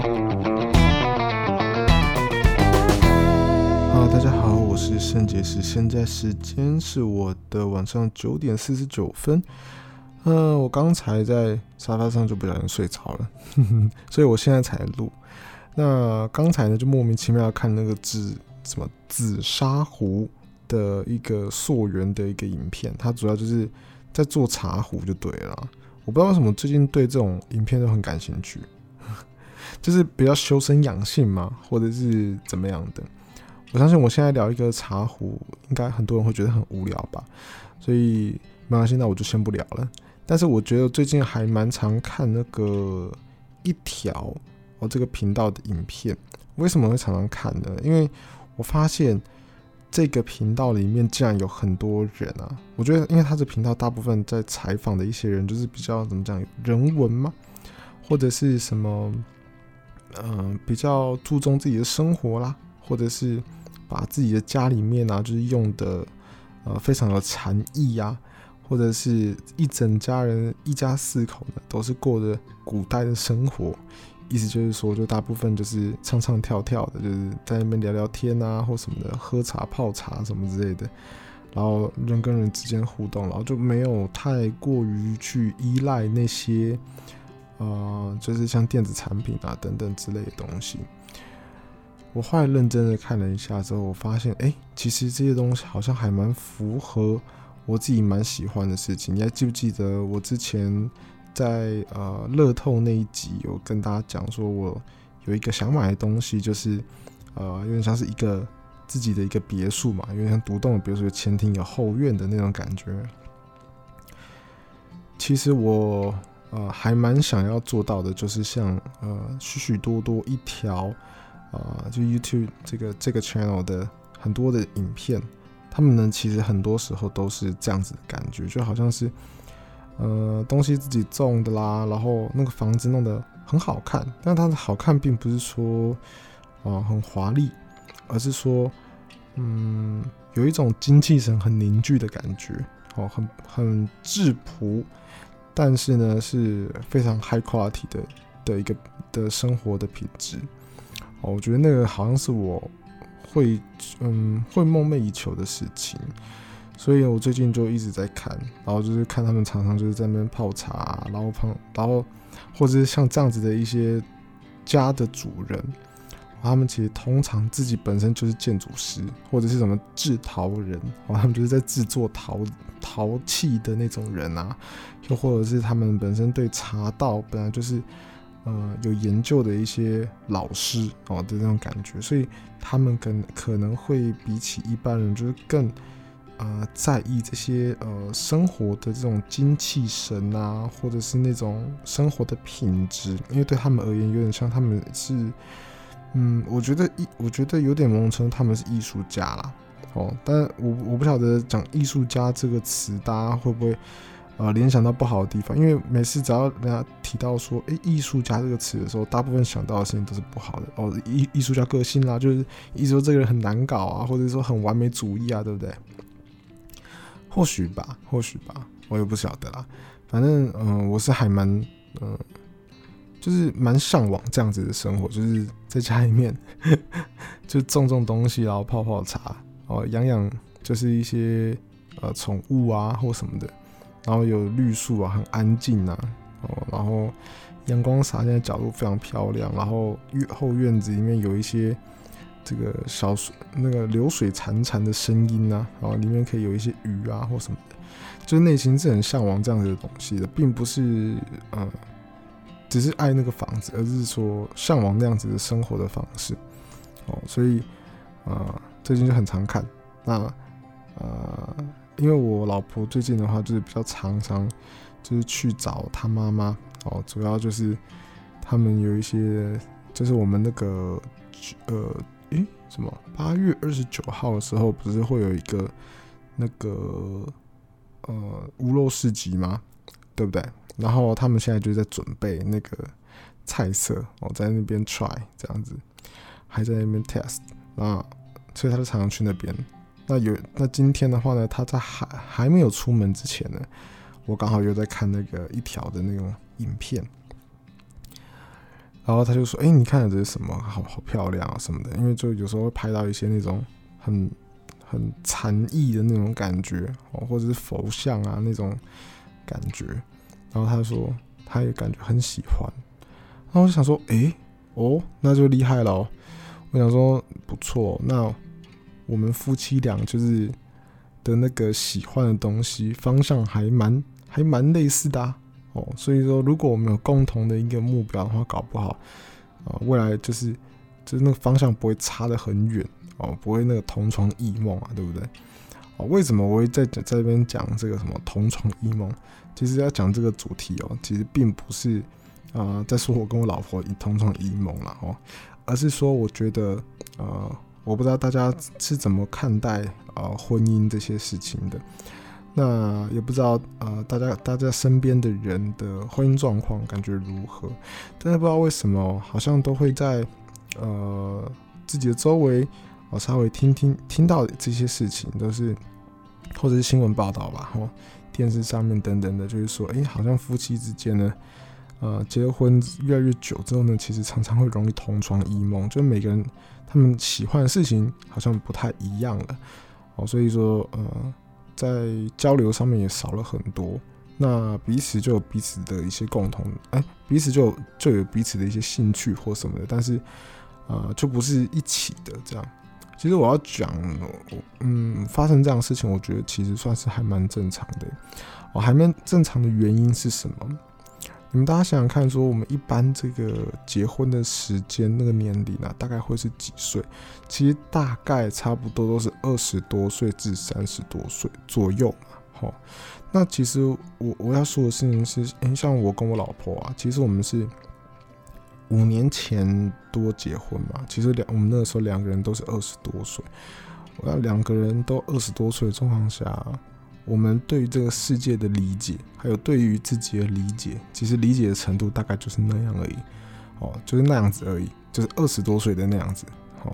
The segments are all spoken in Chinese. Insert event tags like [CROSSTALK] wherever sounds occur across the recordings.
哈大家好，我是圣结石，现在时间是我的晚上九点四十九分。嗯、呃，我刚才在沙发上就不小心睡着了，[LAUGHS] 所以我现在才录。那刚才呢，就莫名其妙看那个紫什么紫砂壶的一个溯源的一个影片，它主要就是在做茶壶就对了。我不知道为什么最近对这种影片都很感兴趣，就是比较修身养性嘛，或者是怎么样的。我相信我现在聊一个茶壶，应该很多人会觉得很无聊吧，所以没关系，那我就先不聊了。但是我觉得最近还蛮常看那个一条我这个频道的影片，为什么会常常看呢？因为我发现这个频道里面竟然有很多人啊！我觉得，因为他这频道大部分在采访的一些人，就是比较怎么讲人文嘛，或者是什么，嗯、比较注重自己的生活啦，或者是把自己的家里面啊，就是用的呃非常有禅意呀。或者是一整家人一家四口呢，都是过着古代的生活，意思就是说，就大部分就是唱唱跳跳的，就是在那边聊聊天啊，或什么的，喝茶泡茶什么之类的，然后人跟人之间互动，然后就没有太过于去依赖那些，呃，就是像电子产品啊等等之类的东西。我后来认真的看了一下之后，我发现，哎、其实这些东西好像还蛮符合。我自己蛮喜欢的事情，你还记不记得我之前在呃乐透那一集有跟大家讲说，我有一个想买的东西，就是呃有点像是一个自己的一个别墅嘛，有点像独栋的别墅，有前庭有后院的那种感觉。其实我呃还蛮想要做到的，就是像呃许许多多一条啊、呃，就 YouTube 这个这个 channel 的很多的影片。他们呢，其实很多时候都是这样子的感觉，就好像是，呃，东西自己种的啦，然后那个房子弄得很好看，但它的好看并不是说，啊、呃，很华丽，而是说，嗯，有一种精气神很凝聚的感觉，哦，很很质朴，但是呢是非常 high quality 的的一个的生活的品质，哦，我觉得那个好像是我。会，嗯，会梦寐以求的事情，所以我最近就一直在看，然后就是看他们常常就是在那边泡茶，然后泡，然后或者是像这样子的一些家的主人，他们其实通常自己本身就是建筑师或者是什么制陶人，哦，他们就是在制作陶陶器的那种人啊，又或者是他们本身对茶道本来就是。呃，有研究的一些老师哦的那种感觉，所以他们可可能会比起一般人，就是更呃在意这些呃生活的这种精气神啊，或者是那种生活的品质，因为对他们而言，有点像他们是，嗯，我觉得艺，我觉得有点蒙称他们是艺术家啦，哦，但我我不晓得讲艺术家这个词，大家会不会？呃，联想到不好的地方，因为每次只要人家提到说“诶，艺术家”这个词的时候，大部分想到的事情都是不好的哦。艺艺术家个性啦，就是一直说这个人很难搞啊，或者说很完美主义啊，对不对？或许吧，或许吧，我也不晓得啦。反正，嗯、我是还蛮，嗯、就是蛮向往这样子的生活，就是在家里面 [LAUGHS] 就种种东西，然后泡泡茶，哦，养养就是一些呃宠物啊或什么的。然后有绿树啊，很安静呐，哦，然后阳光洒进来角度非常漂亮，然后院后院子里面有一些这个小水那个流水潺潺的声音呐，然后里面可以有一些鱼啊或什么的，就是内心是很向往这样子的东西的，并不是呃只是爱那个房子，而是说向往那样子的生活的方式，哦，所以啊最近就很常看那呃。因为我老婆最近的话，就是比较常常就是去找她妈妈哦，主要就是他们有一些，就是我们那个呃，诶，什么八月二十九号的时候，不是会有一个那个呃无肉市集吗？对不对？然后他们现在就在准备那个菜色哦，在那边 try 这样子，还在那边 test，那所以他就常常去那边。那有那今天的话呢，他在还还没有出门之前呢，我刚好又在看那个一条的那种影片。然后他就说：“哎，你看这是什么？好好漂亮啊什么的。”因为就有时候会拍到一些那种很很禅意的那种感觉哦，或者是佛像啊那种感觉。然后他说他也感觉很喜欢。然后我就想说：“哎，哦，那就厉害了哦。”我想说不错，那我们夫妻俩就是的那个喜欢的东西方向还蛮还蛮类似的。哦，所以说，如果我们有共同的一个目标的话，搞不好，啊、未来就是就是那个方向不会差得很远哦，不会那个同床异梦啊，对不对？哦，为什么我会在在这边讲这个什么同床异梦？其实要讲这个主题哦，其实并不是啊、在说我跟我老婆一同床异梦了哦，而是说我觉得、呃，我不知道大家是怎么看待啊、呃、婚姻这些事情的。那也不知道呃，大家大家身边的人的婚姻状况感觉如何？但是不知道为什么，好像都会在呃自己的周围，我稍微听听听到这些事情，都是或者是新闻报道吧，或电视上面等等的，就是说，哎、好像夫妻之间呢，呃，结婚越来越久之后呢，其实常常会容易同床异梦，就每个人他们喜欢的事情好像不太一样了，哦，所以说呃。在交流上面也少了很多，那彼此就有彼此的一些共同，哎、彼此就就有彼此的一些兴趣或什么的，但是，呃，就不是一起的这样。其实我要讲，嗯，发生这样的事情，我觉得其实算是还蛮正常的。哦，还蛮正常的原因是什么？你们大家想想看，说我们一般这个结婚的时间那个年龄呢、啊，大概会是几岁？其实大概差不多都是二十多岁至三十多岁左右嘛。好，那其实我我要说的事情是，诶、像我跟我老婆啊，其实我们是五年前多结婚嘛。其实两我们那个时候两个人都是二十多岁，我要两个人都二十多岁的状况下。我们对于这个世界的理解，还有对于自己的理解，其实理解的程度大概就是那样而已，哦，就是那样子而已，就是二十多岁的那样子，哦，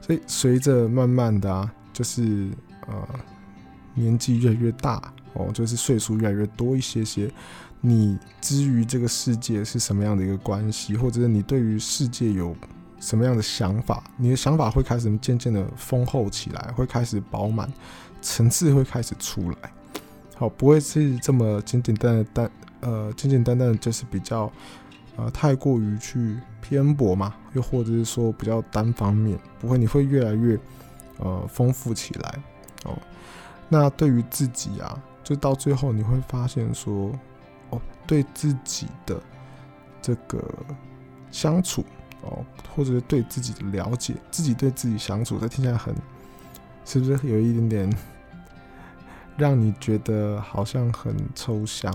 所以随着慢慢的啊，就是呃年纪越来越大，哦，就是岁数越来越多一些些，你之于这个世界是什么样的一个关系，或者是你对于世界有什么样的想法，你的想法会开始渐渐的丰厚起来，会开始饱满。层次会开始出来，好，不会是这么简简单单单，呃，简简单单的，就是比较，呃，太过于去偏薄嘛，又或者是说比较单方面，不会，你会越来越，呃，丰富起来，哦，那对于自己啊，就到最后你会发现说，对自己的这个相处，哦，或者是对自己的了解，自己对自己相处，这听起来很，是不是有一点点？让你觉得好像很抽象，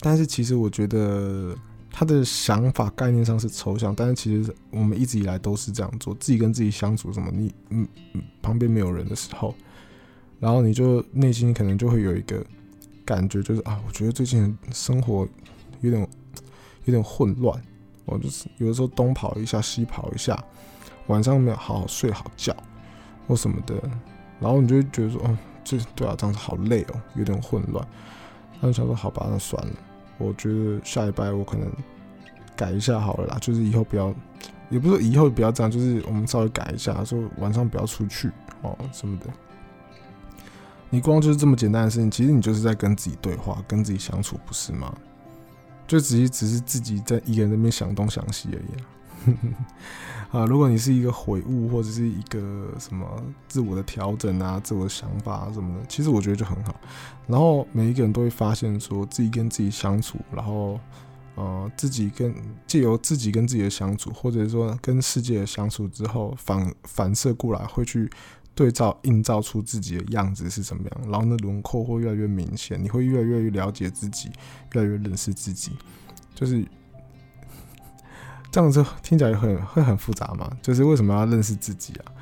但是其实我觉得他的想法概念上是抽象，但是其实我们一直以来都是这样做，自己跟自己相处什么，你嗯嗯旁边没有人的时候，然后你就内心可能就会有一个感觉，就是啊，我觉得最近生活有点有点混乱，我就是有的时候东跑一下西跑一下，晚上没有好好睡好觉或什么的，然后你就会觉得说，哦。这对啊，这样子好累哦，有点混乱。那想说，好吧，那算了。我觉得下礼拜我可能改一下好了啦，就是以后不要，也不是以后不要这样，就是我们稍微改一下，说晚上不要出去哦什么的。你光就是这么简单的事情，其实你就是在跟自己对话，跟自己相处，不是吗？就只是只是自己在一个人那边想东想西而已。[LAUGHS] 啊，如果你是一个悔悟或者是一个什么自我的调整啊、自我的想法啊什么的，其实我觉得就很好。然后每一个人都会发现，说自己跟自己相处，然后呃，自己跟借由自己跟自己的相处，或者说跟世界的相处之后，反反射过来会去对照映照出自己的样子是怎么样，然后那轮廓会越来越明显，你会越来越了解自己，越来越认识自己，就是。这样子听起来很会很复杂嘛？就是为什么要认识自己啊？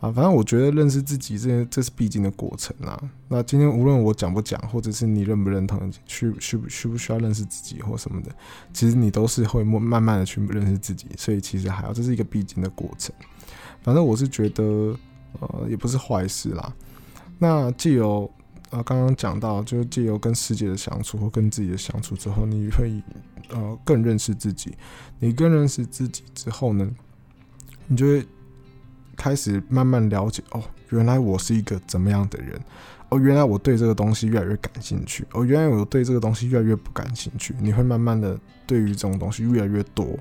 啊，反正我觉得认识自己这这是必经的过程啊。那今天无论我讲不讲，或者是你认不认同，需需不需不需要认识自己或什么的，其实你都是会慢慢的去认识自己。所以其实还好这是一个必经的过程。反正我是觉得，呃，也不是坏事啦。那既有呃刚刚讲到，就是借由跟世界的相处或跟自己的相处之后，你会呃更认识自己。你更认识自己之后呢，你就会开始慢慢了解哦，原来我是一个怎么样的人。哦，原来我对这个东西越来越感兴趣。哦，原来我对这个东西越来越不感兴趣。你会慢慢的对于这种东西越来越多，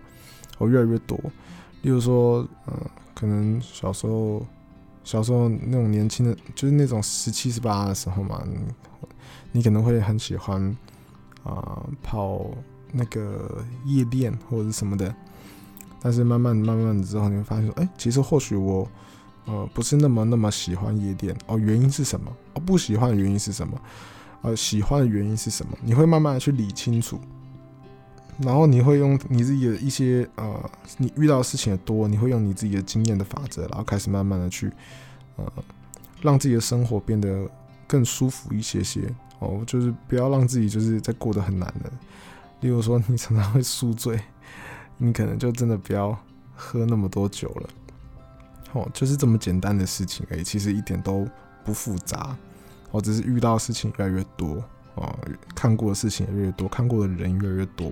哦，越来越多。例如说，嗯、可能小时候，小时候那种年轻的，就是那种十七十八的时候嘛，你，可能会很喜欢啊、呃、跑那个夜店或者是什么的。但是慢慢慢慢之后，你会发现说，哎、其实或许我。呃，不是那么那么喜欢夜店哦，原因是什么？哦，不喜欢的原因是什么？呃，喜欢的原因是什么？你会慢慢的去理清楚，然后你会用你自己的一些呃，你遇到的事情也多，你会用你自己的经验的法则，然后开始慢慢的去呃，让自己的生活变得更舒服一些些哦，就是不要让自己就是在过得很难的。例如说，你常常会宿醉，你可能就真的不要喝那么多酒了。哦，就是这么简单的事情而已，其实一点都不复杂。哦，只是遇到的事情越来越多，哦，看过的事情也越来越多，看过的人越来越多，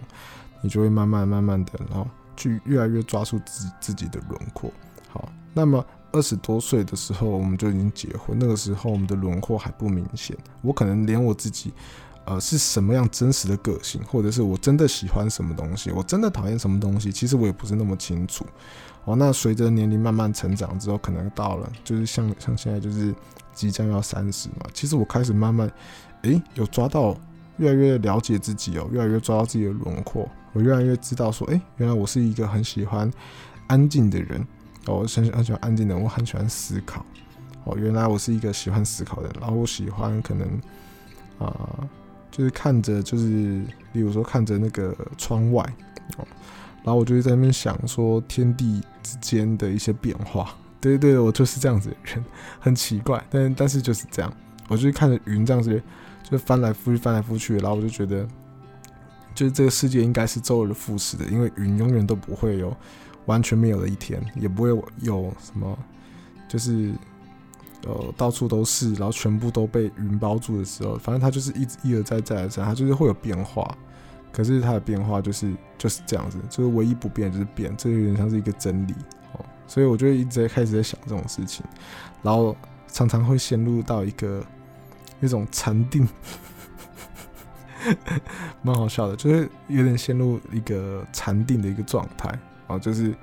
你就会慢慢慢慢的，然后去越来越抓住自己自己的轮廓。好，那么二十多岁的时候，我们就已经结婚，那个时候我们的轮廓还不明显，我可能连我自己，呃，是什么样真实的个性，或者是我真的喜欢什么东西，我真的讨厌什么东西，其实我也不是那么清楚。哦，那随着年龄慢慢成长之后，可能到了就是像像现在就是即将要三十嘛。其实我开始慢慢，诶、有抓到越来越了解自己哦，越来越抓到自己的轮廓。我越来越知道说，诶、原来我是一个很喜欢安静的人。哦，我很很喜欢安静的人，我很喜欢思考。哦，原来我是一个喜欢思考的人。然后我喜欢可能啊、就是看着就是，比如说看着那个窗外。然后我就会在那边想说天地之间的一些变化，对对对，我就是这样子的人，很奇怪，但但是就是这样，我就是看着云这样子，就翻来覆去，翻来覆去，然后我就觉得，就是这个世界应该是周而复始的，因为云永远都不会有完全没有的一天，也不会有什么，就是呃到处都是，然后全部都被云包住的时候，反正它就是一直一而再再而三，它就是会有变化。可是它的变化就是就是这样子，就是唯一不变就是变，这有点像是一个真理哦。所以我就一直在开始在想这种事情，然后常常会陷入到一个那种禅定，[LAUGHS] 蛮好笑的，就是有点陷入一个禅定的一个状态啊，就是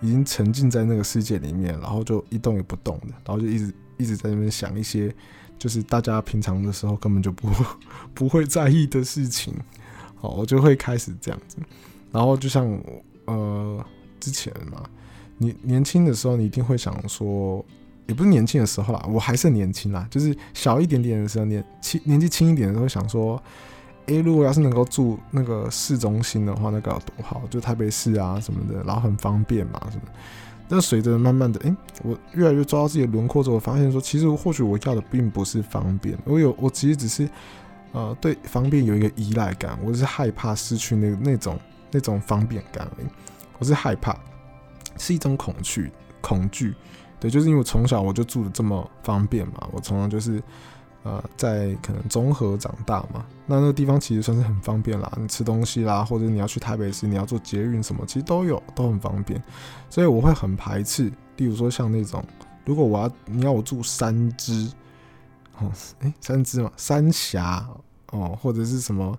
已经沉浸在那个世界里面，然后就一动也不动的，然后就一直一直在那边想一些，就是大家平常的时候根本就不 [LAUGHS] 不会在意的事情。好，我就会开始这样子，然后就像呃之前嘛，你年轻的时候，你一定会想说，也不是年轻的时候啦，我还是年轻啦，就是小一点点的时候，年轻年纪轻一点的时候，想说，诶、如果要是能够住那个市中心的话，那该有多好，就台北市啊什么的，然后很方便嘛什么。那随着慢慢的，诶、欸，我越来越抓到自己的轮廓之后，我发现说，其实或许我要的并不是方便，我有，我其实只是。呃，对方便有一个依赖感，我是害怕失去那那种那种方便感而已。我是害怕，是一种恐惧，恐惧。对，就是因为从小我就住的这么方便嘛，我从小就是呃在可能综合长大嘛，那那个地方其实算是很方便啦，你吃东西啦，或者你要去台北市，你要坐捷运什么，其实都有，都很方便。所以我会很排斥，例如说像那种，如果我要你要我住三芝。哦，哎、三芝嘛，三峡哦，或者是什么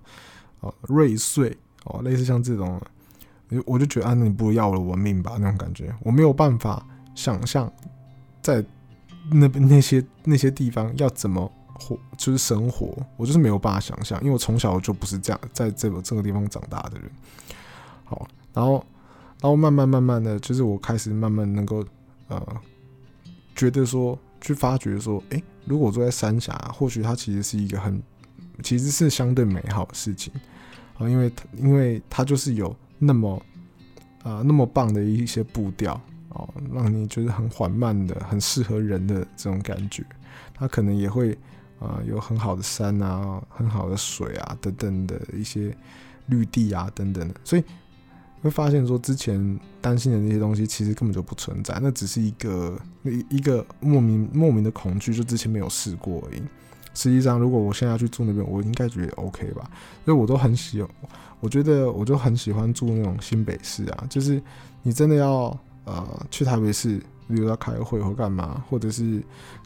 哦，瑞穗哦，类似像这种，我就觉得啊，你不要了我命吧，那种感觉，我没有办法想象在那边那些那些地方要怎么活，就是生活，我就是没有办法想象，因为我从小就不是这样，在这个这个地方长大的人。好，然后，然后慢慢慢慢的就是我开始慢慢能够呃，觉得说。去发觉说，诶、如果我住在三峡，或许它其实是一个很，其实是相对美好的事情啊，因为因为它就是有那么啊那么棒的一些步调哦，让你就是很缓慢的，很适合人的这种感觉。它可能也会啊有很好的山啊，很好的水啊等等的一些绿地啊等等的，所以。会发现说，之前担心的那些东西其实根本就不存在，那只是一个一一个莫名莫名的恐惧，就之前没有试过而已。实际上，如果我现在要去住那边，我应该觉得 OK 吧？所以我都很喜，我觉得我就很喜欢住那种新北市啊，就是你真的要呃去台北市，比如要开会或干嘛，或者是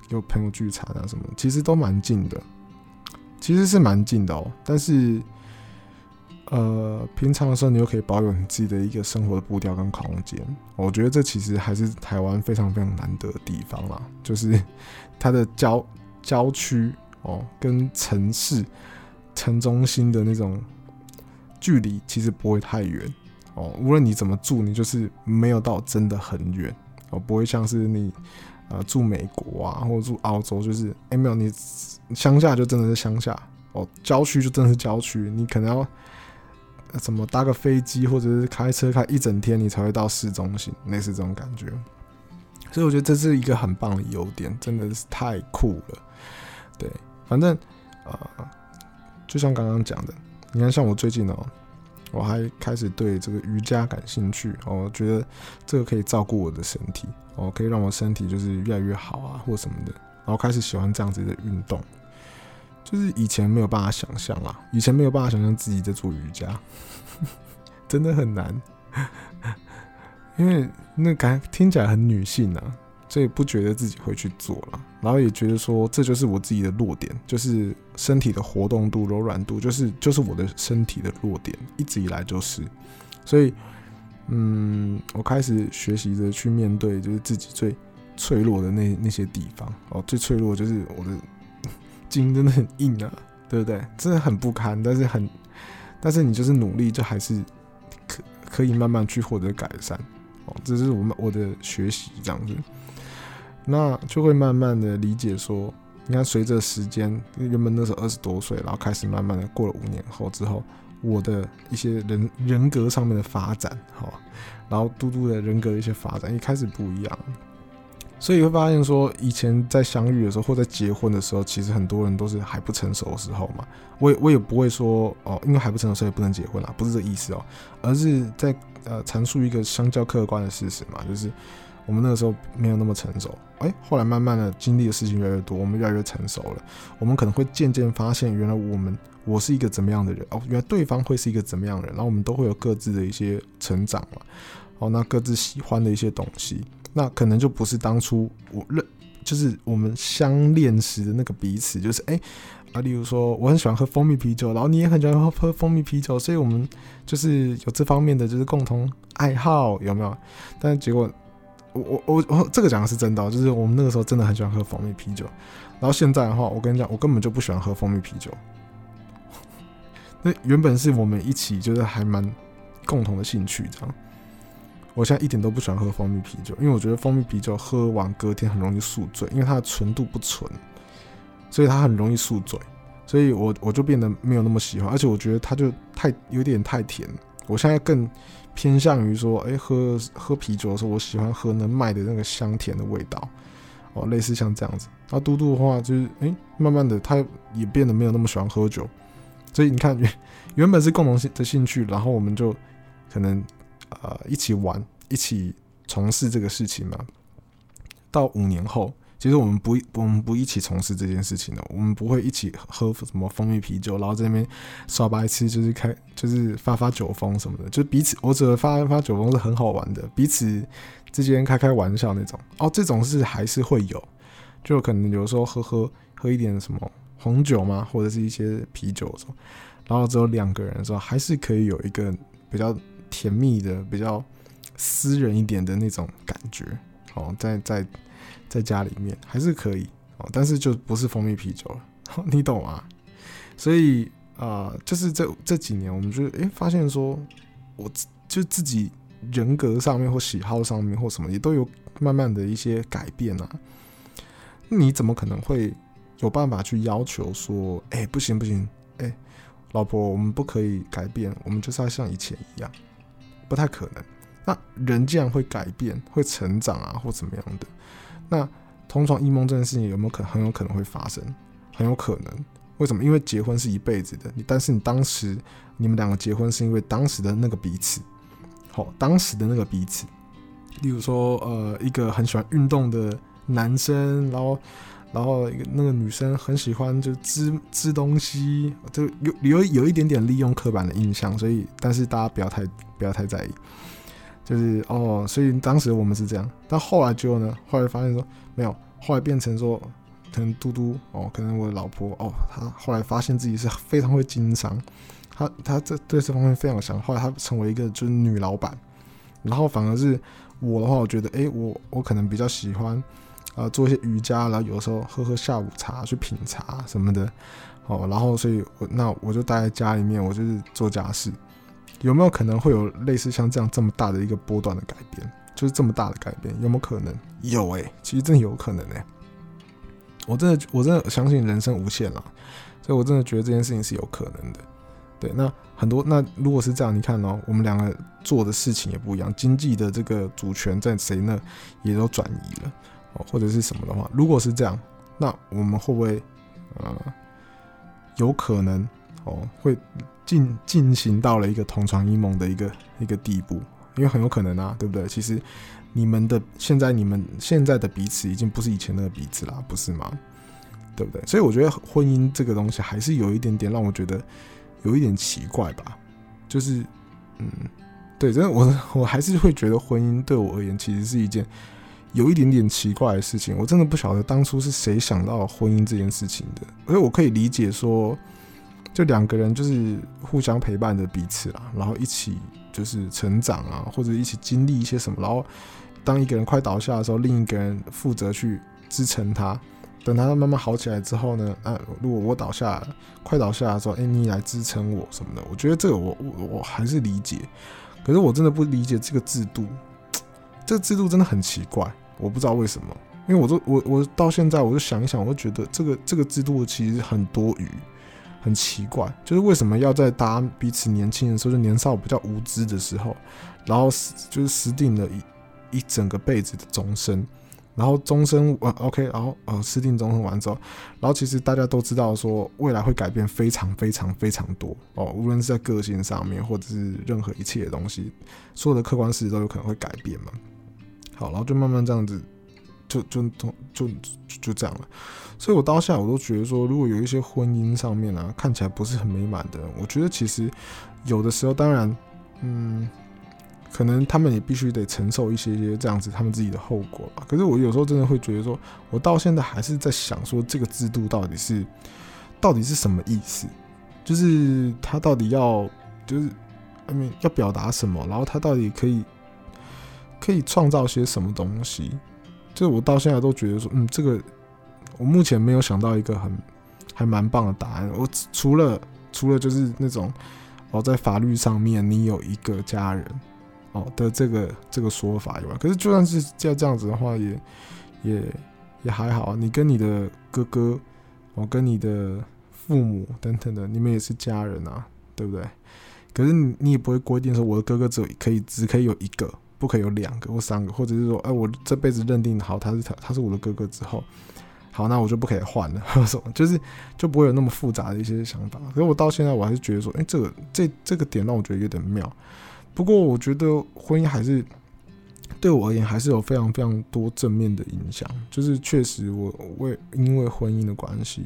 有朋友聚餐啊什么，其实都蛮近的，其实是蛮近的哦。但是呃，平常的时候你又可以保有你自己的一个生活的步调跟空间，我觉得这其实还是台湾非常非常难得的地方啦，就是它的郊郊区。哦，跟城市城中心的那种距离其实不会太远哦。无论你怎么住，你就是没有到真的很远哦，不会像是你呃住美国啊或者住澳洲，就是哎、欸、没有你乡下就真的是乡下哦，郊区就真的是郊区，你可能要怎么搭个飞机或者是开车开一整天，你才会到市中心，类似这种感觉。所以我觉得这是一个很棒的优点，真的是太酷了，对。反正，呃，就像刚刚讲的，你看，像我最近哦，我还开始对这个瑜伽感兴趣，我觉得这个可以照顾我的身体哦，可以让我身体就是越来越好啊，或什么的，然后开始喜欢这样子的运动，就是以前没有办法想象啊，以前没有办法想象自己在做瑜伽，[LAUGHS] 真的很难，因为那感听起来很女性啊。所以不觉得自己会去做了，然后也觉得说这就是我自己的弱点，就是身体的活动度、柔软度，就是就是我的身体的弱点，一直以来就是。所以，嗯，我开始学习着去面对，就是自己最脆弱的那那些地方哦，最脆弱就是我的筋真的很硬啊，[LAUGHS] 对不对？真的很不堪，但是很，但是你就是努力，就还是可可以慢慢去获得改善哦。这是我们我的学习这样子。那就会慢慢的理解说，你看随着时间，原本那时候二十多岁，然后开始慢慢的过了五年后之后，我的一些人人格上面的发展，好，然后嘟嘟的人格的一些发展一开始不一样，所以会发现说，以前在相遇的时候或在结婚的时候，其实很多人都是还不成熟的时候嘛，我也我也不会说哦，因为还不成熟所以不能结婚啦，不是这意思哦，而是在呃阐述一个相较客观的事实嘛，就是。我们那个时候没有那么成熟，哎，后来慢慢的经历的事情越来越多，我们越来越成熟了。我们可能会渐渐发现，原来我们我是一个怎么样的人哦，原来对方会是一个怎么样的人，然后我们都会有各自的一些成长嘛，哦，那各自喜欢的一些东西，那可能就不是当初我认，就是我们相恋时的那个彼此，就是哎啊，例如说我很喜欢喝蜂蜜啤酒，然后你也很喜欢喝蜂蜜啤酒，所以我们就是有这方面的就是共同爱好，有没有？但结果。我我我这个讲的是真的，就是我们那个时候真的很喜欢喝蜂蜜啤酒，然后现在的话，我跟你讲，我根本就不喜欢喝蜂蜜啤酒。那原本是我们一起就是还蛮共同的兴趣，这样。我现在一点都不喜欢喝蜂蜜啤酒，因为我觉得蜂蜜啤酒喝完隔天很容易宿醉，因为它的纯度不纯，所以它很容易宿醉，所以我我就变得没有那么喜欢，而且我觉得它就太有点太甜。我现在更偏向于说，哎、喝喝啤酒的时候，我喜欢喝能卖的那个香甜的味道，哦，类似像这样子。那嘟嘟的话，就是，哎、慢慢的，他也变得没有那么喜欢喝酒。所以你看，原 [LAUGHS] 原本是共同的兴趣，然后我们就可能呃一起玩，一起从事这个事情嘛。到五年后。其实我们不，我们不一起从事这件事情的，我们不会一起喝什么蜂蜜啤酒，然后在那边耍白痴，就是开，就是发发酒疯什么的，就彼此，我觉得发发酒疯是很好玩的，彼此之间开开玩笑那种。哦，这种是还是会有，就可能有时候喝喝喝一点什么红酒嘛，或者是一些啤酒什么，然后只有两个人的时候，还是可以有一个比较甜蜜的、比较私人一点的那种感觉。哦，在在。在家里面还是可以哦，但是就不是蜂蜜啤酒了，[LAUGHS] 你懂吗？所以啊、就是这这几年，我们就诶发现说，我就自己人格上面或喜好上面或什么也都有慢慢的一些改变啊。你怎么可能会有办法去要求说，哎，不行不行，哎，老婆，我们不可以改变，我们就是要像以前一样，不太可能。那人既然会改变，会成长啊，或怎么样的。那同床异梦这件事情有没有可很有可能会发生？很有可能。为什么？因为结婚是一辈子的。你但是你当时你们两个结婚是因为当时的那个彼此，好，当时的那个彼此。例如说，呃，一个很喜欢运动的男生，然后然后一个那个女生很喜欢就织织东西，就有有有一点点利用刻板的印象，所以但是大家不要太不要太在意，就是哦，所以当时我们是这样，但后来就呢，后来发现说没有，后来变成说可能嘟嘟哦，可能我的老婆哦，她后来发现自己是非常会经商，她她这对这方面非常强，后来她成为一个就是女老板，然后反而是我的话，我觉得哎，我我可能比较喜欢。啊，做一些瑜伽，然后有时候喝喝下午茶，去品茶什么的，哦，然后所以我那我就待在家里面，我就是做家事。有没有可能会有类似像这样这么大的一个波段的改变？就是这么大的改变，有没有可能？有诶、其实真有可能诶、我真的我真的相信人生无限了，所以我真的觉得这件事情是有可能的。对，那很多那如果是这样，你看哦，我们两个做的事情也不一样，经济的这个主权在谁那也都转移了哦。或者是什么的话，如果是这样，那我们会不会呃有可能哦会进进行到了一个同床异梦的一个一个地步？因为很有可能啊，对不对？其实你们的现在你们现在的彼此已经不是以前那个彼此啦，不是吗？对不对？所以我觉得婚姻这个东西还是有一点点让我觉得有一点奇怪吧。就是嗯，对，真的我 [LAUGHS] 我还是会觉得婚姻对我而言其实是一件。有一点点奇怪的事情，我真的不晓得当初是谁想到婚姻这件事情的。所以我可以理解说，就两个人就是互相陪伴着彼此啦，然后一起就是成长啊，或者一起经历一些什么。然后当一个人快倒下的时候，另一个人负责去支撑他。等他慢慢好起来之后呢，啊，如果我倒下，快倒下的时候，哎，你来支撑我什么的。我觉得这个我我我还是理解，可是我真的不理解这个制度。这个制度真的很奇怪，我不知道为什么。因为我都我我到现在我就想一想，我就觉得这个这个制度其实很多余，很奇怪。就是为什么要在大家彼此年轻的时候，就年少比较无知的时候，然后就是死定了一一整个辈子的终身，然后终身完 OK，然后呃私定终身完之后，然后其实大家都知道说未来会改变非常非常非常多哦，无论是在个性上面，或者是任何一切的东西，所有的客观事实都有可能会改变嘛。好，然后就慢慢这样子，就就就就就这样了。所以我到现在我都觉得说，如果有一些婚姻上面啊，看起来不是很美满的，我觉得其实有的时候，当然，嗯，可能他们也必须得承受一些些这样子他们自己的后果吧。可是我有时候真的会觉得说，我到现在还是在想说，这个制度到底是到底是什么意思？就是他到底要就是，I mean, 要表达什么？然后他到底可以。可以创造些什么东西？就是我到现在都觉得说，嗯，这个我目前没有想到一个很还蛮棒的答案。我除了除了就是那种哦，在法律上面你有一个家人哦的这个这个说法以外，可是就算是这这样子的话也，也也还好。你跟你的哥哥，哦，跟你的父母等等的，你们也是家人啊，对不对？可是你你也不会规定说我的哥哥只有可以只可以有一个。不可以有两个或三个，或者是说，哎，我这辈子认定好他是他，他是我的哥哥之后，好，那我就不可以换了，[LAUGHS] 什么，就是就不会有那么复杂的一些想法。所以我到现在我还是觉得说，哎，这个这这个点让我觉得有点妙。不过我觉得婚姻还是对我而言还是有非常非常多正面的影响。就是确实我为因为婚姻的关系，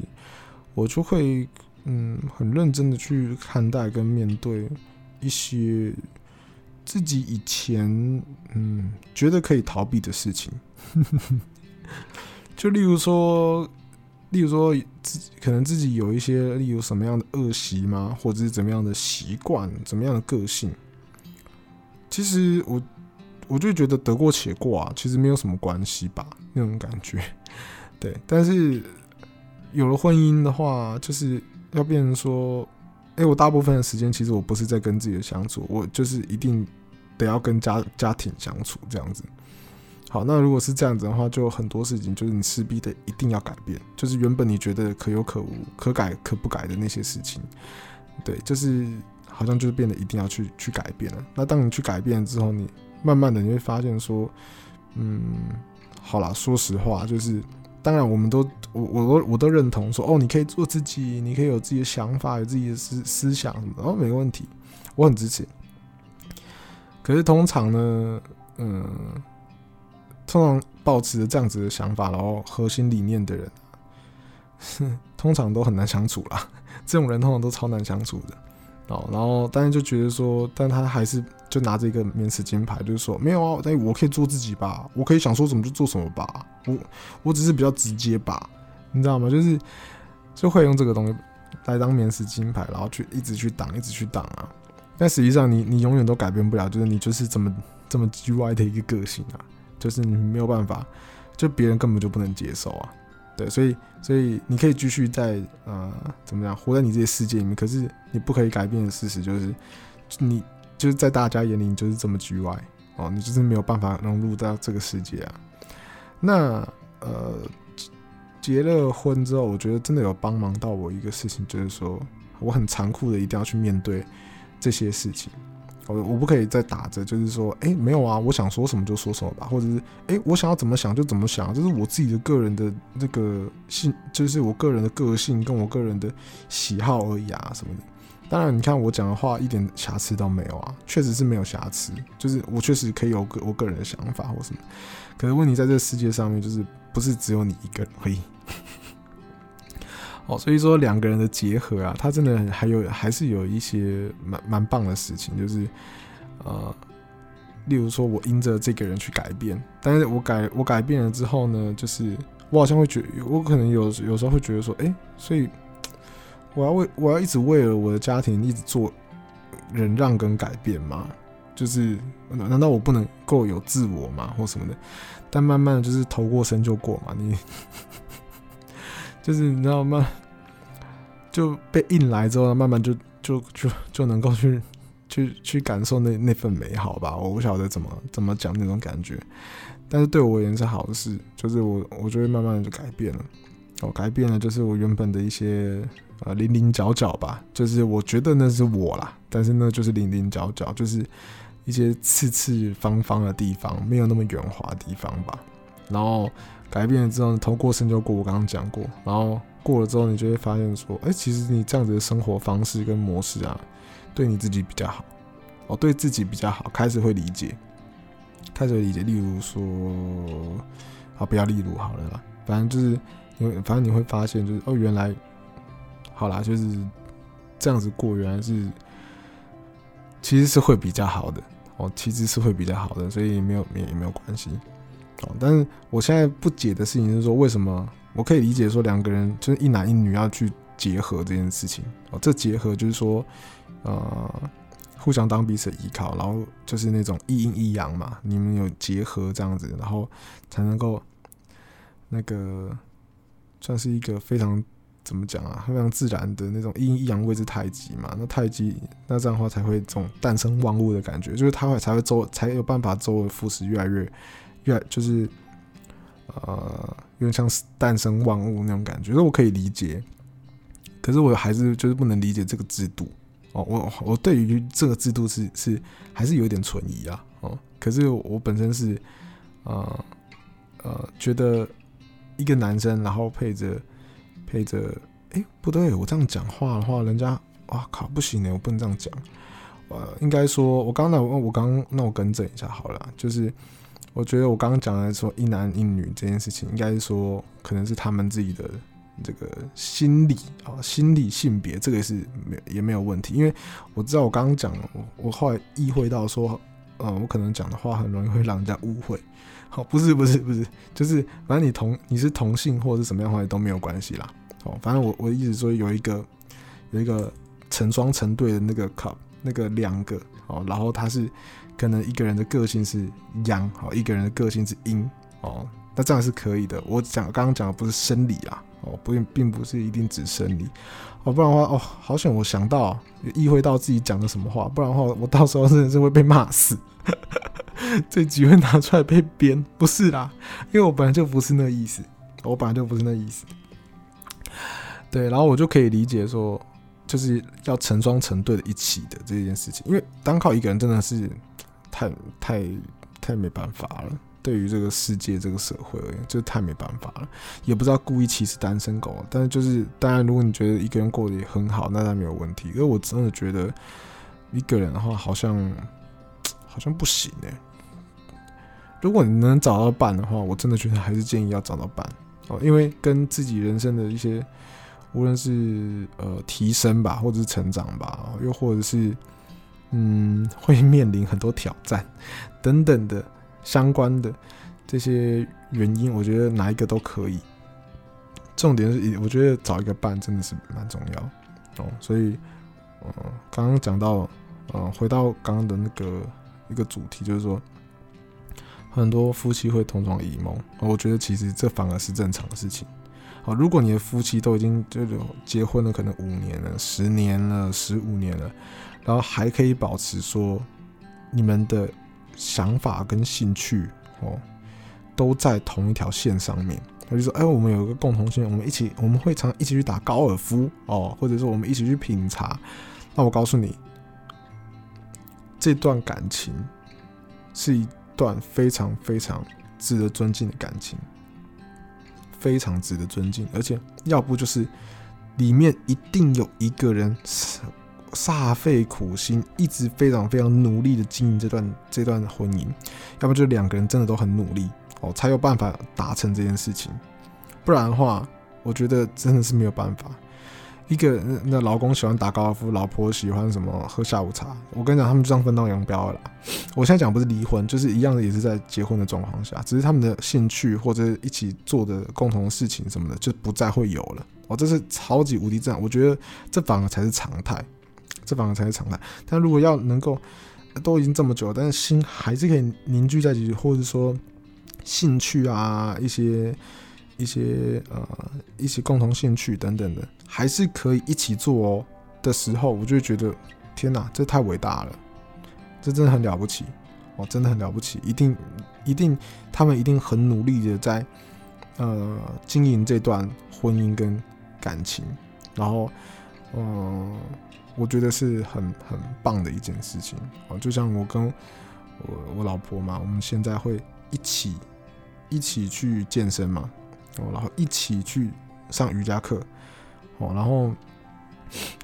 我就会嗯很认真的去看待跟面对一些。自己以前嗯觉得可以逃避的事情，[LAUGHS] 就例如说，例如说自己可能自己有一些，例如什么样的恶习吗？或者是怎么样的习惯，怎么样的个性？其实我我就觉得得过且过啊，其实没有什么关系吧，那种感觉。[LAUGHS] 对，但是有了婚姻的话，就是要变成说。哎，我大部分的时间其实我不是在跟自己的相处，我就是一定得要跟家家庭相处这样子。好，那如果是这样子的话，就很多事情就是你势必得一定要改变，就是原本你觉得可有可无、可改可不改的那些事情，对，就是好像就是变得一定要去去改变了。那当你去改变之后，你慢慢的你会发现说，嗯，好啦，说实话就是。当然，我们都我我都我都认同说，哦，你可以做自己，你可以有自己的想法，有自己的思思想什么的，哦，没问题，我很支持。可是通常呢，嗯，通常抱持着这样子的想法，然后核心理念的人，[LAUGHS] 通常都很难相处啦。[LAUGHS] 这种人通常都超难相处的哦。然后，但是就觉得说，但他还是就拿着一个免死金牌，就是说没有啊，但我可以做自己吧，我可以想说什么就做什么吧，我我只是比较直接吧，你知道吗？就是就会用这个东西来当免死金牌，然后去一直去挡，一直去挡啊。但实际上你，你永远都改变不了，就是你就是这么这么 G Y 的一个个性啊，就是你没有办法，就别人根本就不能接受啊。对，所以所以你可以继续在呃怎么样活在你这些世界里面，可是你不可以改变的事实就是，你就是在大家眼里你就是这么局外哦，你就是没有办法融入到这个世界啊。那呃结了婚之后，我觉得真的有帮忙到我一个事情，就是说我很残酷的一定要去面对这些事情。我我不可以再打着，就是说，哎、没有啊，我想说什么就说什么吧，或者是，哎、我想要怎么想就怎么想，这是我自己的个人的这个性，就是我个人的个性跟我个人的喜好而已啊，什么的。当然，你看我讲的话一点瑕疵都没有啊，确实是没有瑕疵，就是我确实可以有个我个人的想法或什么。可是问题在这个世界上面，就是不是只有你一个人而已。哦，所以说两个人的结合啊，他真的还有还是有一些蛮蛮棒的事情，就是呃，例如说我因着这个人去改变，但是我改我改变了之后呢，就是我好像会觉，我可能有有时候会觉得说，哎、所以我要为我要一直为了我的家庭一直做忍让跟改变吗？就是难道我不能够有自我吗？或什么的？但慢慢就是头过身就过嘛，你。就是你知道吗？[LAUGHS] 就被硬来之后，慢慢就就就就能够去去去感受那那份美好吧。我不晓得怎么怎么讲那种感觉，但是对我而言是好事。就是我我就会慢慢的就改变了，我改变了，就是我原本的一些呃零零角角吧。就是我觉得那是我啦，但是那就是零零角角，就是一些刺刺方方的地方，没有那么圆滑的地方吧。然后。改变了之后，头过身就过。我刚刚讲过，然后过了之后，你就会发现说，哎、其实你这样子的生活方式跟模式啊，对你自己比较好，哦，对自己比较好，开始会理解，开始会理解。例如说，好，不要例如好了啦，反正就是你会，反正你会发现，就是哦，原来，好啦，就是这样子过，原来是其实是会比较好的，哦，其实是会比较好的，所以没有也没有关系。但是我现在不解的事情是说，为什么我可以理解说两个人就是一男一女要去结合这件事情哦？这结合就是说，呃，互相当彼此依靠，然后就是那种一阴一阳嘛，你们有结合这样子，然后才能够那个算是一个非常怎么讲啊，非常自然的那种一阴一阳谓之太极嘛。那太极那这样的话才会这种诞生万物的感觉，就是它会才会周才有办法周而复始，越来越。越就是，呃，有点像是诞生万物那种感觉，所以我可以理解。可是我还是就是不能理解这个制度哦。我我对于这个制度是是还是有点存疑啊。哦，可是我本身是，呃呃，觉得一个男生然后配着配着，哎、不对，我这样讲话的话，人家哇靠，不行呢，我不能这样讲。呃，应该说，我刚才我刚那我更正一下好了，就是。我觉得我刚刚讲的说一男一女这件事情，应该是说可能是他们自己的这个心理啊，心理性别这个也是没也没有问题，因为我知道我刚刚讲了，我我后来意会到说，呃，我可能讲的话很容易会让人家误会。好，不是不是不是，就是反正你同你是同性或者是什么样的话都没有关系啦。哦，反正我我一直说有一个有一个成双成对的那个 cup，那个两个哦，然后它是。可能一个人的个性是阳，哦，一个人的个性是阴，哦，那这样是可以的。我讲刚刚讲的不是生理啦，哦，不并并不是一定指生理，哦，不然的话，哦，好险我想到，意会到自己讲的什么话，不然的话，我到时候真的是会被骂死，[LAUGHS] 这集会拿出来被编，不是啦，因为我本来就不是那意思，我本来就不是那意思，对，然后我就可以理解说，就是要成双成对的一起的这件事情，因为单靠一个人真的是。太太太没办法了，对于这个世界这个社会而言，就太没办法了。也不知道故意歧视单身狗，但是就是当然，如果你觉得一个人过得也很好，那他没有问题。因为我真的觉得一个人的话，好像好像不行哎。如果你能找到伴的话，我真的觉得还是建议要找到伴哦，因为跟自己人生的一些，无论是呃提升吧，或者是成长吧，又或者是嗯会面临很多挑战等等的相关的这些原因，我觉得哪一个都可以。重点是，我觉得找一个伴真的是蛮重要哦。所以，呃，刚刚讲到，呃，回到刚刚的那个一个主题，就是说。很多夫妻会同床异梦，我觉得其实这反而是正常的事情。好，如果你的夫妻都已经就结婚了，可能五年了、十年了、十五年了，然后还可以保持说你们的想法跟兴趣哦都在同一条线上面，他就说：“哎，我们有一个共同性，我们一起我们会常一起去打高尔夫哦，或者说我们一起去品茶。”那我告诉你，这段感情是一。段非常非常值得尊敬的感情，非常值得尊敬，而且要不就是里面一定有一个人煞费苦心，一直非常非常努力的经营这段这段婚姻，要不就两个人真的都很努力哦，才有办法达成这件事情，不然的话，我觉得真的是没有办法。一个那老公喜欢打高尔夫，老婆喜欢什么喝下午茶。我跟你讲，他们就这样分道扬镳了。我现在讲不是离婚，就是一样的，也是在结婚的状况下，只是他们的兴趣或者一起做的共同的事情什么的，就不再会有了。哦，这是超级无敌赞，我觉得这反而才是常态，这反而才是常态。但如果要能够都已经这么久了，但是心还是可以凝聚在一起，或者说兴趣啊一些。一些呃，一些共同兴趣等等的，还是可以一起做哦的时候，我就觉得天哪，这太伟大了，这真的很了不起哦，真的很了不起，一定一定，他们一定很努力的在呃经营这段婚姻跟感情，然后嗯、我觉得是很很棒的一件事情。哦，就像我跟我我老婆嘛，我们现在会一起一起去健身嘛。哦，然后一起去上瑜伽课，哦，然后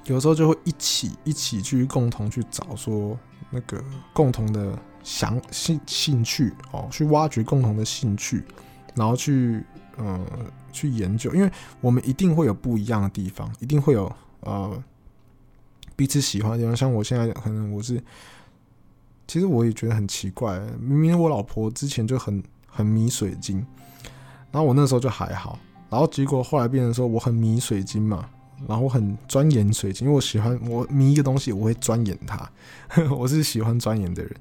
有时候就会一起一起去共同去找说那个共同的想兴兴趣。哦，去挖掘共同的兴趣，然后去嗯去研究，因为我们一定会有不一样的地方，一定会有呃彼此喜欢的地方。像我现在可能我是，其实我也觉得很奇怪，明明我老婆之前就很很迷水晶。然后我那时候就还好，然后结果后来变成说我很迷水晶嘛，然后我很钻研水晶，因为我喜欢我迷一个东西，我会钻研它，[LAUGHS] 我是喜欢钻研的人。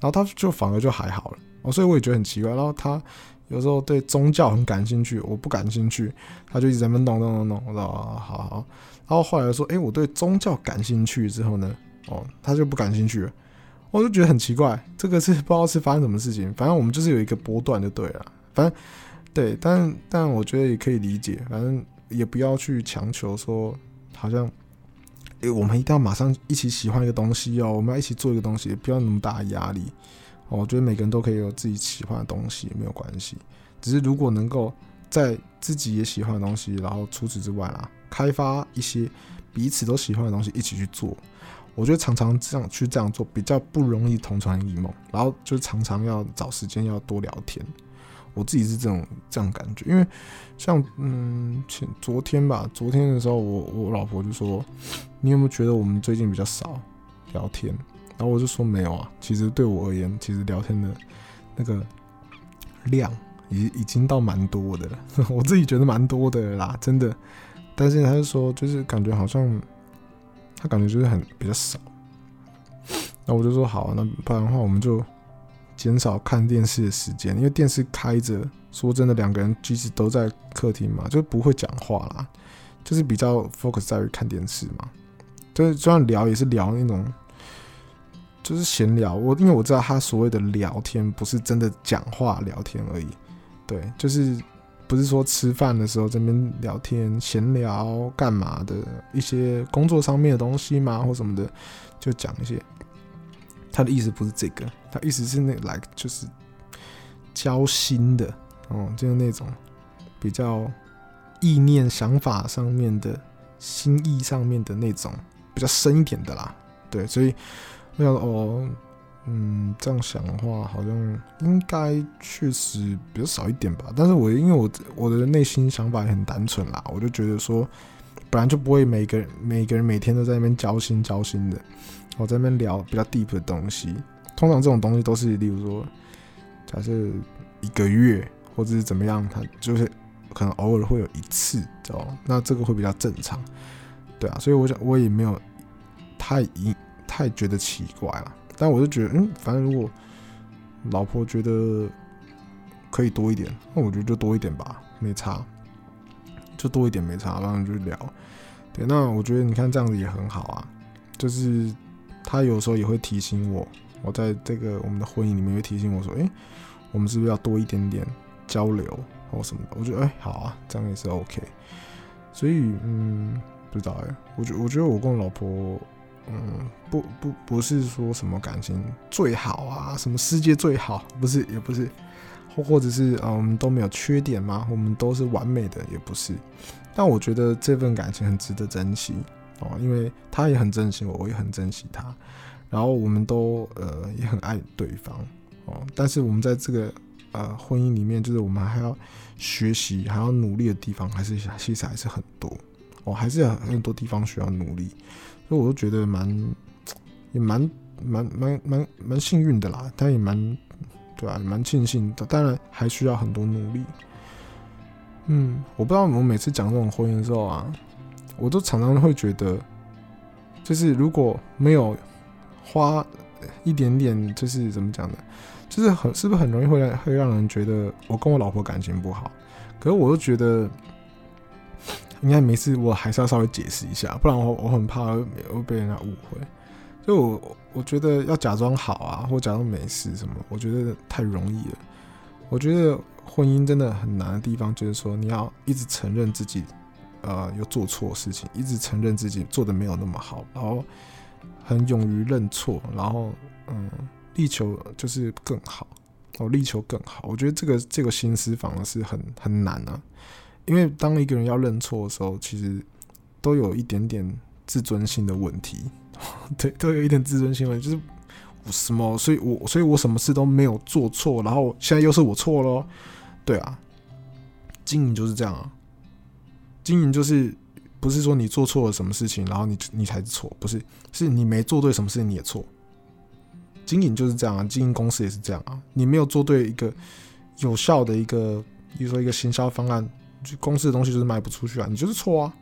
然后他就反而就还好了，哦，所以我也觉得很奇怪。然后他有时候对宗教很感兴趣，我不感兴趣，他就一直在那弄弄弄弄。我说好好。然后后来说，哎，我对宗教感兴趣之后呢，哦，他就不感兴趣了，我就觉得很奇怪，这个是 [LAUGHS] 不知道是发生什么事情。反正我们就是有一个波段就对了，反正。对，但但我觉得也可以理解，反正也不要去强求说，好像，诶，我们一定要马上一起喜欢一个东西哦，我们要一起做一个东西，不要那么大的压力哦。我觉得每个人都可以有自己喜欢的东西，没有关系。只是如果能够在自己也喜欢的东西，然后除此之外啦，开发一些彼此都喜欢的东西一起去做，我觉得常常这样去这样做比较不容易同床异梦，然后就常常要找时间要多聊天。我自己是这种这样感觉，因为像嗯前昨天吧，昨天的时候我我老婆就说，你有没有觉得我们最近比较少聊天？然后我就说没有啊，其实对我而言，其实聊天的那个量已已经到蛮多的了，[LAUGHS] 我自己觉得蛮多的啦，真的。但是他就说，就是感觉好像他感觉就是很比较少。那我就说好，那不然的话我们就。减少看电视的时间，因为电视开着，说真的，两个人即使都在客厅嘛，就不会讲话啦，就是比较 focus 在于看电视嘛。就是就算聊也是聊那种，就是闲聊。我因为我知道他所谓的聊天不是真的讲话聊天而已，对，就是不是说吃饭的时候这边聊天闲聊干嘛的一些工作上面的东西嘛，或什么的，就讲一些。他的意思不是这个，他意思是那来就是交心的哦，就是那种比较意念、想法上面的心意上面的那种比较深一点的啦。对，所以我想哦，嗯，这样想的话，好像应该确实比较少一点吧。但是我因为我我的内心想法很单纯啦，我就觉得说，本来就不会每个人每个人每天都在那边交心交心的，我在那边聊比较 deep 的东西。通常这种东西都是，例如说，假设一个月或者是怎么样，它就是可能偶尔会有一次，知道？那这个会比较正常，对啊。所以我想我也没有太一太觉得奇怪了。但我就觉得，嗯，反正如果老婆觉得可以多一点，那我觉得就多一点吧，没差，就多一点没差，然后就聊。对，那我觉得你看这样子也很好啊，就是他有时候也会提醒我，我在这个我们的婚姻里面会提醒我说，诶，我们是不是要多一点点交流或什么的？我觉得，诶，好啊，这样也是 OK。所以，嗯，不知道哎，我觉我觉得我跟我老婆。嗯，不不不是说什么感情最好啊，什么世界最好，不是也不是，或或者是啊，我们都没有缺点吗？我们都是完美的，也不是。但我觉得这份感情很值得珍惜哦，因为他也很珍惜我，我也很珍惜他，然后我们都呃也很爱对方哦。但是我们在这个呃婚姻里面，就是我们还要学习，还要努力的地方，还是其实还是很多哦，还是有很多地方需要努力。所以我都觉得蛮，[TSK] 也蛮蛮蛮蛮蛮幸运的啦，但也蛮，对吧？蛮庆幸的。当然还需要很多努力。嗯，我不知道我每次讲这种婚姻的时候啊，我都常常会觉得，就是如果没有花一点点，就是怎么讲呢？就是很是不是很容易会让会让人觉得我跟我老婆感情不好？可是我又觉得。应该没事，我还是要稍微解释一下，不然我我很怕会被人家误会。所以我我觉得要假装好啊，或假装没事什么，我觉得太容易了。我觉得婚姻真的很难的地方，就是说你要一直承认自己，呃，有做错事情，一直承认自己做的没有那么好，然后很勇于认错，然后嗯，力求就是更好，哦，力求更好。我觉得这个这个心思反而是很很难啊。因为当一个人要认错的时候，其实都有一点点自尊心的问题，[LAUGHS] 对，都有一点自尊心问题，就是我什么，所以我，所以我什么事都没有做错，然后现在又是我错了，对啊，经营就是这样啊，经营就是不是说你做错了什么事情，然后你你才是错，不是，是你没做对什么事情你也错，经营就是这样啊，经营公司也是这样啊，你没有做对一个有效的一个，比如说一个行销方案。就公司的东西就是卖不出去啊，你就是错啊，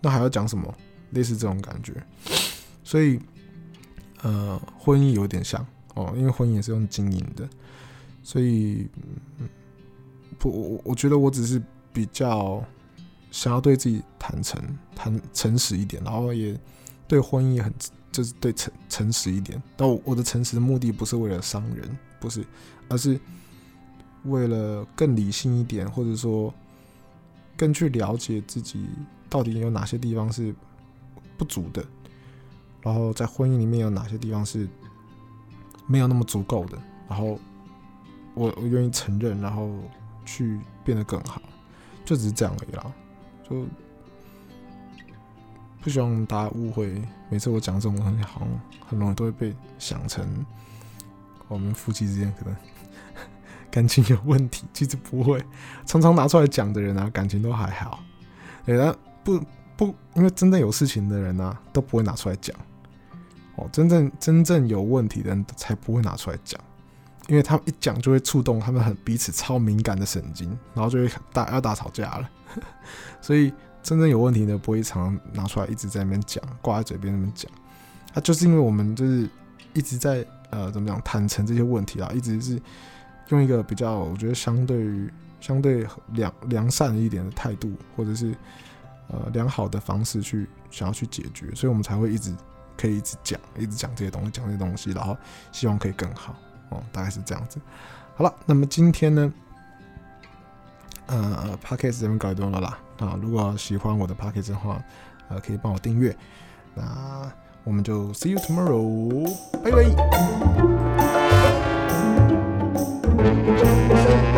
那还要讲什么？类似这种感觉，所以呃，婚姻有点像哦，因为婚姻也是用经营的，所以嗯不，我我觉得我只是比较想要对自己坦诚、坦诚实一点，然后也对婚姻也很就是对诚诚实一点。但我我的诚实的目的不是为了伤人，不是，而是为了更理性一点，或者说。更去了解自己到底有哪些地方是不足的，然后在婚姻里面有哪些地方是没有那么足够的，然后我我愿意承认，然后去变得更好，就只是这样而已啦。就不希望大家误会，每次我讲这种东西，好像很容易都会被想成我们夫妻之间可能。感情有问题，其实不会，常常拿出来讲的人啊，感情都还好。对，那不不，因为真正有事情的人啊，都不会拿出来讲。哦，真正真正有问题的人才不会拿出来讲，因为他们一讲就会触动他们很彼此超敏感的神经，然后就会大要大吵架了。[LAUGHS] 所以真正有问题的不会常常拿出来一直在那边讲，挂在嘴边那边讲。他就是因为我们就是一直在呃怎么讲坦诚这些问题啊，一直是。用一个比较，我觉得相对于相对良良善一点的态度，或者是呃良好的方式去想要去解决，所以我们才会一直可以一直讲，一直讲这些东西，讲这些东西，然后希望可以更好哦，大概是这样子。好了，那么今天呢，呃，Podcast 这边搞定了啦啊，如果喜欢我的 Podcast 的话，呃，可以帮我订阅。那我们就 See you tomorrow，拜拜。Música